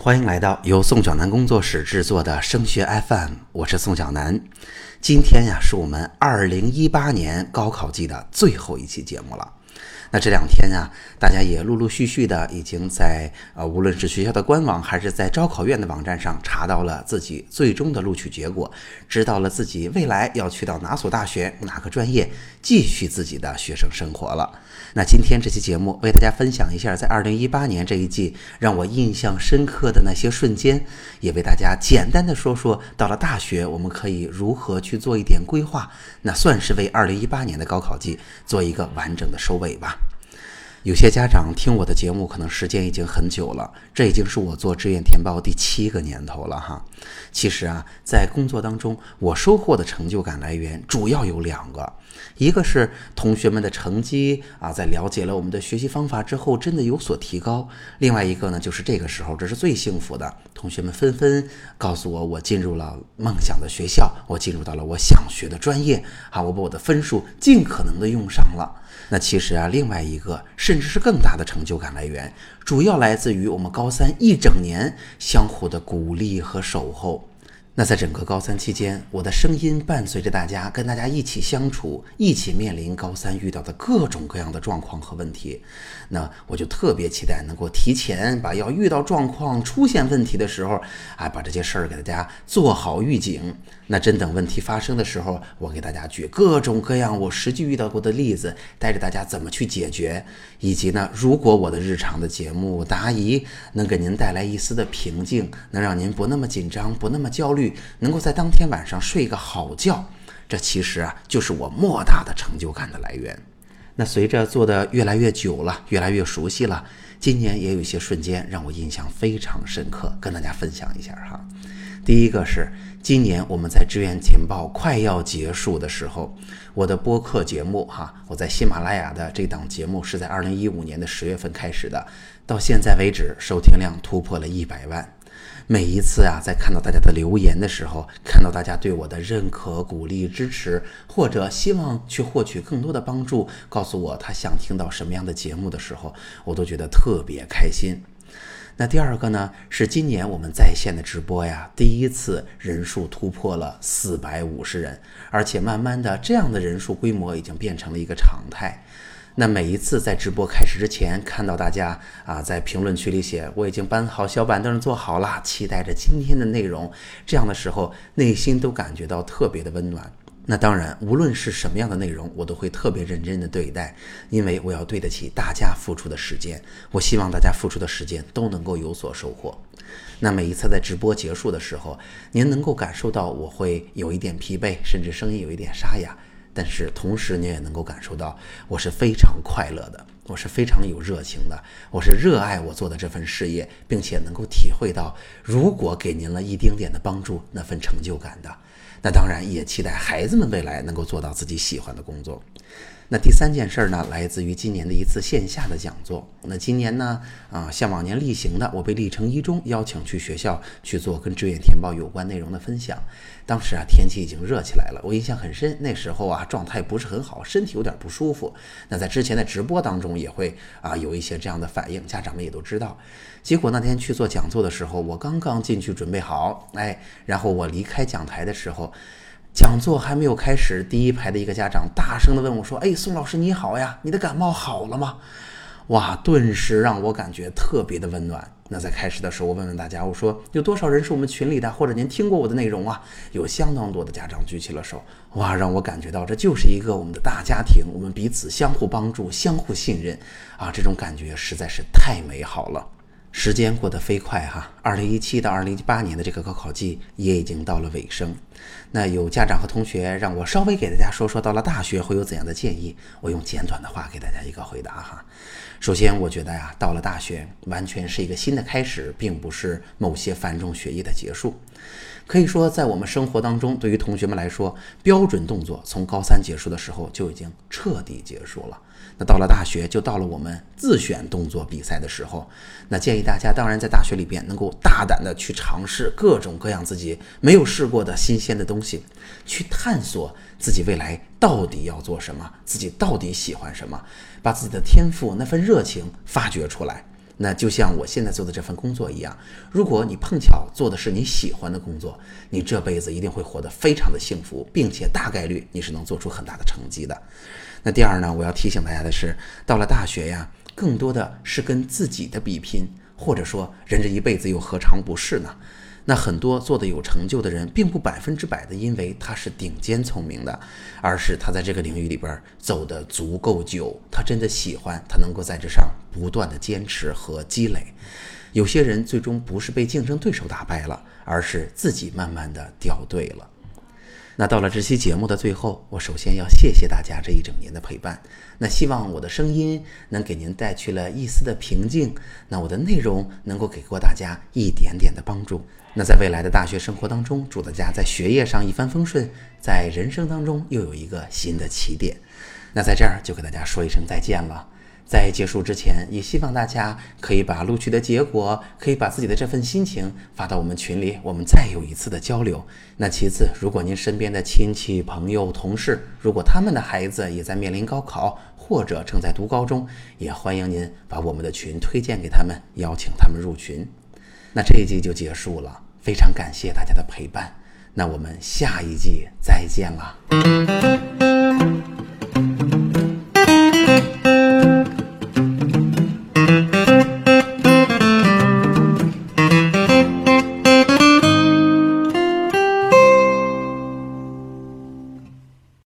欢迎来到由宋小南工作室制作的升学 FM，我是宋小南。今天呀，是我们二零一八年高考季的最后一期节目了。那这两天啊，大家也陆陆续续的已经在呃，无论是学校的官网还是在招考院的网站上查到了自己最终的录取结果，知道了自己未来要去到哪所大学、哪个专业继续自己的学生生活了。那今天这期节目为大家分享一下，在二零一八年这一季让我印象深刻的那些瞬间，也为大家简单的说说到了大学我们可以如何去做一点规划，那算是为二零一八年的高考季做一个完整的收尾尾吧。有些家长听我的节目，可能时间已经很久了，这已经是我做志愿填报第七个年头了哈。其实啊，在工作当中，我收获的成就感来源主要有两个，一个是同学们的成绩啊，在了解了我们的学习方法之后，真的有所提高；另外一个呢，就是这个时候，这是最幸福的，同学们纷纷告诉我，我进入了梦想的学校，我进入到了我想学的专业啊，我把我的分数尽可能的用上了。那其实啊，另外一个甚至是更大的成就感来源，主要来自于我们高三一整年相互的鼓励和守候。那在整个高三期间，我的声音伴随着大家，跟大家一起相处，一起面临高三遇到的各种各样的状况和问题。那我就特别期待能够提前把要遇到状况、出现问题的时候，哎，把这些事儿给大家做好预警。那真等问题发生的时候，我给大家举各种各样我实际遇到过的例子，带着大家怎么去解决，以及呢，如果我的日常的节目答疑能给您带来一丝的平静，能让您不那么紧张，不那么焦虑。能够在当天晚上睡个好觉，这其实啊就是我莫大的成就感的来源。那随着做的越来越久了，越来越熟悉了，今年也有一些瞬间让我印象非常深刻，跟大家分享一下哈。第一个是今年我们在志愿填报快要结束的时候，我的播客节目哈，我在喜马拉雅的这档节目是在二零一五年的十月份开始的，到现在为止收听量突破了一百万。每一次啊，在看到大家的留言的时候，看到大家对我的认可、鼓励、支持，或者希望去获取更多的帮助，告诉我他想听到什么样的节目的时候，我都觉得特别开心。那第二个呢，是今年我们在线的直播呀，第一次人数突破了四百五十人，而且慢慢的，这样的人数规模已经变成了一个常态。那每一次在直播开始之前，看到大家啊在评论区里写我已经搬好小板凳坐好了，期待着今天的内容，这样的时候内心都感觉到特别的温暖。那当然，无论是什么样的内容，我都会特别认真的对待，因为我要对得起大家付出的时间。我希望大家付出的时间都能够有所收获。那每一次在直播结束的时候，您能够感受到我会有一点疲惫，甚至声音有一点沙哑。但是同时，您也能够感受到我是非常快乐的，我是非常有热情的，我是热爱我做的这份事业，并且能够体会到，如果给您了一丁点的帮助，那份成就感的。那当然也期待孩子们未来能够做到自己喜欢的工作。那第三件事儿呢，来自于今年的一次线下的讲座。那今年呢，啊，像往年例行的，我被历城一中邀请去学校去做跟志愿填报有关内容的分享。当时啊，天气已经热起来了，我印象很深。那时候啊，状态不是很好，身体有点不舒服。那在之前的直播当中也会啊有一些这样的反应，家长们也都知道。结果那天去做讲座的时候，我刚刚进去准备好，哎，然后我离开讲台的时候。讲座还没有开始，第一排的一个家长大声地问我说：“哎，宋老师你好呀，你的感冒好了吗？”哇，顿时让我感觉特别的温暖。那在开始的时候，我问问大家，我说有多少人是我们群里的，或者您听过我的内容啊？有相当多的家长举起了手。哇，让我感觉到这就是一个我们的大家庭，我们彼此相互帮助、相互信任啊，这种感觉实在是太美好了。时间过得飞快哈，二零一七到二零一八年的这个高考季也已经到了尾声。那有家长和同学让我稍微给大家说说，到了大学会有怎样的建议？我用简短的话给大家一个回答哈。首先，我觉得呀，到了大学完全是一个新的开始，并不是某些繁重学业的结束。可以说，在我们生活当中，对于同学们来说，标准动作从高三结束的时候就已经彻底结束了。那到了大学，就到了我们自选动作比赛的时候。那建议大家，当然在大学里边能够大胆的去尝试各种各样自己没有试过的新鲜的东西，去探索自己未来到底要做什么，自己到底喜欢什么，把自己的天赋那份热情发掘出来。那就像我现在做的这份工作一样，如果你碰巧做的是你喜欢的工作，你这辈子一定会活得非常的幸福，并且大概率你是能做出很大的成绩的。那第二呢，我要提醒大家的是，到了大学呀，更多的是跟自己的比拼，或者说人这一辈子又何尝不是呢？那很多做的有成就的人，并不百分之百的因为他是顶尖聪明的，而是他在这个领域里边走的足够久，他真的喜欢，他能够在这上不断的坚持和积累。有些人最终不是被竞争对手打败了，而是自己慢慢的掉队了。那到了这期节目的最后，我首先要谢谢大家这一整年的陪伴。那希望我的声音能给您带去了一丝的平静，那我的内容能够给过大家一点点的帮助。那在未来的大学生活当中，祝大家在学业上一帆风顺，在人生当中又有一个新的起点。那在这儿就跟大家说一声再见了。在结束之前，也希望大家可以把录取的结果，可以把自己的这份心情发到我们群里，我们再有一次的交流。那其次，如果您身边的亲戚、朋友、同事，如果他们的孩子也在面临高考，或者正在读高中，也欢迎您把我们的群推荐给他们，邀请他们入群。那这一季就结束了，非常感谢大家的陪伴。那我们下一季再见了。